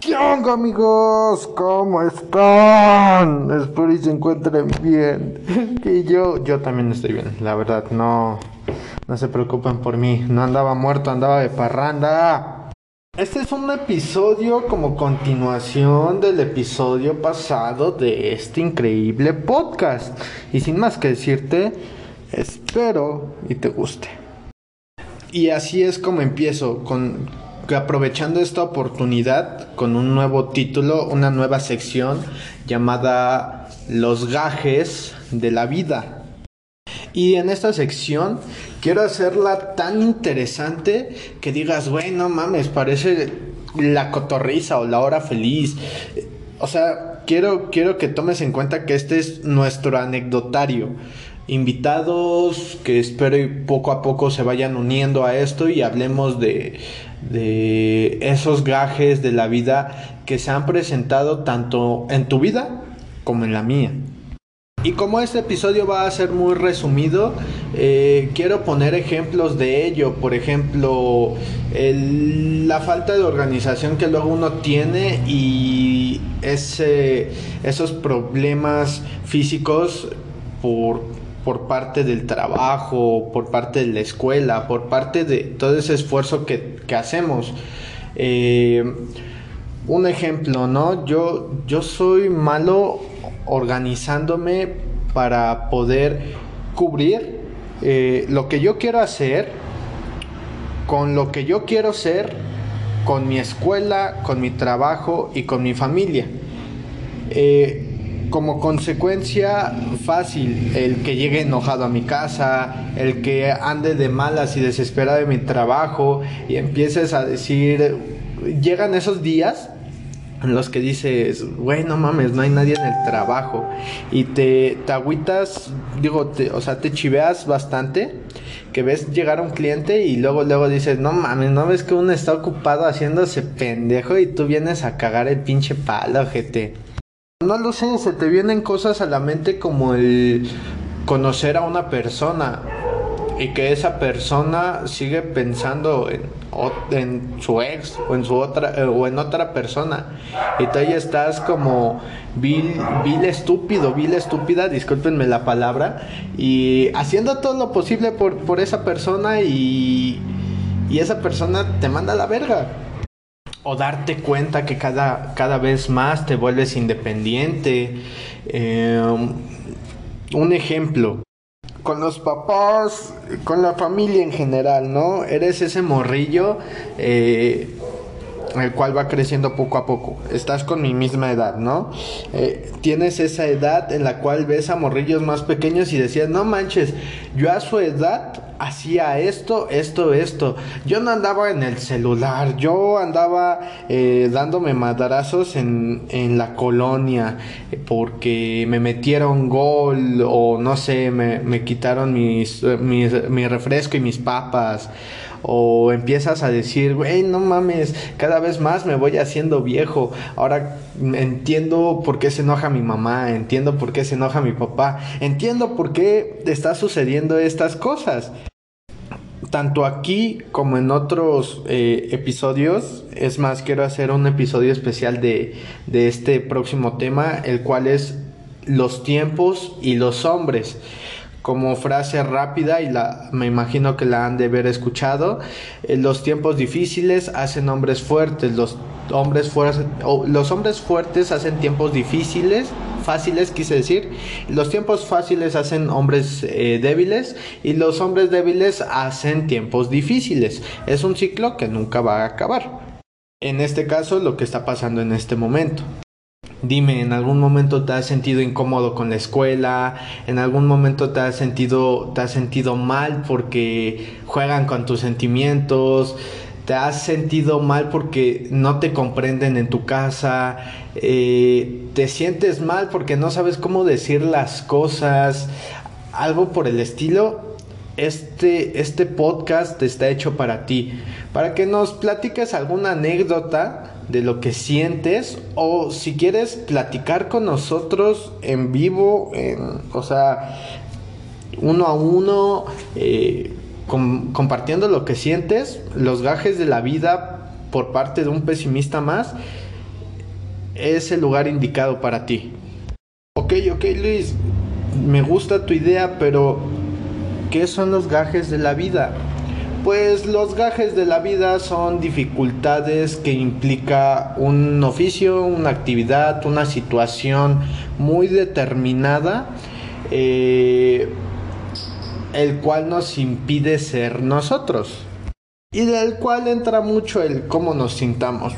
¿Qué onda amigos? ¿Cómo están? Espero y se encuentren bien. Y yo, yo también estoy bien, la verdad, no, no se preocupen por mí. No andaba muerto, andaba de parranda. Este es un episodio como continuación del episodio pasado de este increíble podcast. Y sin más que decirte, espero y te guste. Y así es como empiezo, con aprovechando esta oportunidad con un nuevo título, una nueva sección llamada Los gajes de la vida. Y en esta sección quiero hacerla tan interesante que digas, bueno, mames, parece la cotorriza o la hora feliz. O sea, quiero, quiero que tomes en cuenta que este es nuestro anecdotario invitados que espero y poco a poco se vayan uniendo a esto y hablemos de, de esos gajes de la vida que se han presentado tanto en tu vida como en la mía. Y como este episodio va a ser muy resumido, eh, quiero poner ejemplos de ello. Por ejemplo, la falta de organización que luego uno tiene y ese, esos problemas físicos por por parte del trabajo, por parte de la escuela, por parte de todo ese esfuerzo que, hacemos. Eh, un ejemplo, ¿no? Yo, yo soy malo organizándome para poder cubrir eh, lo que yo quiero hacer con lo que yo quiero ser, con mi escuela, con mi trabajo y con mi familia. Eh, como consecuencia fácil el que llegue enojado a mi casa, el que ande de malas y desesperado de mi trabajo y empieces a decir, llegan esos días en los que dices, güey, no mames, no hay nadie en el trabajo y te, te agüitas, digo, o sea, te chiveas bastante que ves llegar a un cliente y luego luego dices, no mames, no ves que uno está ocupado haciéndose pendejo y tú vienes a cagar el pinche palo, gente. No lo sé, se te vienen cosas a la mente como el conocer a una persona y que esa persona sigue pensando en, en su ex o en su otra eh, o en otra persona. Y tú ahí estás como vil, vil estúpido, vil estúpida, discúlpenme la palabra y haciendo todo lo posible por, por esa persona y, y esa persona te manda a la verga o darte cuenta que cada, cada vez más te vuelves independiente. Em, un ejemplo, con los papás, con la familia en general, ¿no? Eres ese morrillo eh, el cual va creciendo poco a poco. Estás con mi misma edad, ¿no? Eh, tienes esa edad en la cual ves a morrillos más pequeños y decías, no manches, yo a su edad hacía esto, esto, esto. Yo no andaba en el celular, yo andaba eh, dándome madrazos en, en la colonia eh, porque me metieron gol o no sé, me, me quitaron mis, mis, mi refresco y mis papas o empiezas a decir, güey, no mames, cada vez más me voy haciendo viejo, ahora entiendo por qué se enoja mi mamá, entiendo por qué se enoja mi papá, entiendo por qué está sucediendo estas cosas. Tanto aquí como en otros eh, episodios, es más, quiero hacer un episodio especial de, de este próximo tema, el cual es los tiempos y los hombres como frase rápida y la me imagino que la han de haber escuchado eh, los tiempos difíciles hacen hombres fuertes los hombres fuertes los hombres fuertes hacen tiempos difíciles fáciles quise decir los tiempos fáciles hacen hombres eh, débiles y los hombres débiles hacen tiempos difíciles. Es un ciclo que nunca va a acabar. En este caso lo que está pasando en este momento Dime, ¿en algún momento te has sentido incómodo con la escuela? ¿En algún momento te has sentido, te has sentido mal porque juegan con tus sentimientos? ¿Te has sentido mal porque no te comprenden en tu casa? Eh, ¿Te sientes mal porque no sabes cómo decir las cosas? Algo por el estilo este, este podcast está hecho para ti, para que nos platiques alguna anécdota de lo que sientes o si quieres platicar con nosotros en vivo, o sea, uno a uno, eh, compartiendo lo que sientes, los gajes de la vida por parte de un pesimista más. es el lugar indicado para ti. Ok, ok Luis, me gusta tu idea, pero ¿qué son los gajes de la vida? Pues los gajes de la vida son dificultades que implica un oficio, una actividad, una situación muy determinada, eh, el cual nos impide ser nosotros y del cual entra mucho el cómo nos sintamos.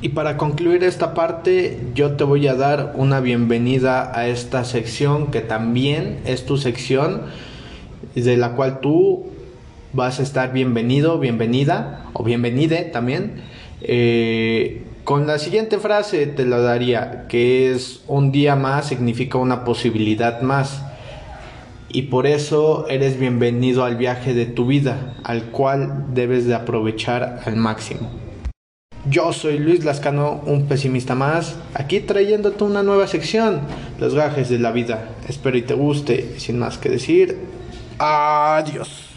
Y para concluir esta parte, yo te voy a dar una bienvenida a esta sección que también es tu sección, de la cual tú vas a estar bienvenido, bienvenida o bienvenide también. Eh, con la siguiente frase te lo daría, que es un día más significa una posibilidad más. Y por eso eres bienvenido al viaje de tu vida, al cual debes de aprovechar al máximo. Yo soy Luis Lascano, un pesimista más, aquí trayéndote una nueva sección, los gajes de la vida. Espero y te guste. Sin más que decir, adiós.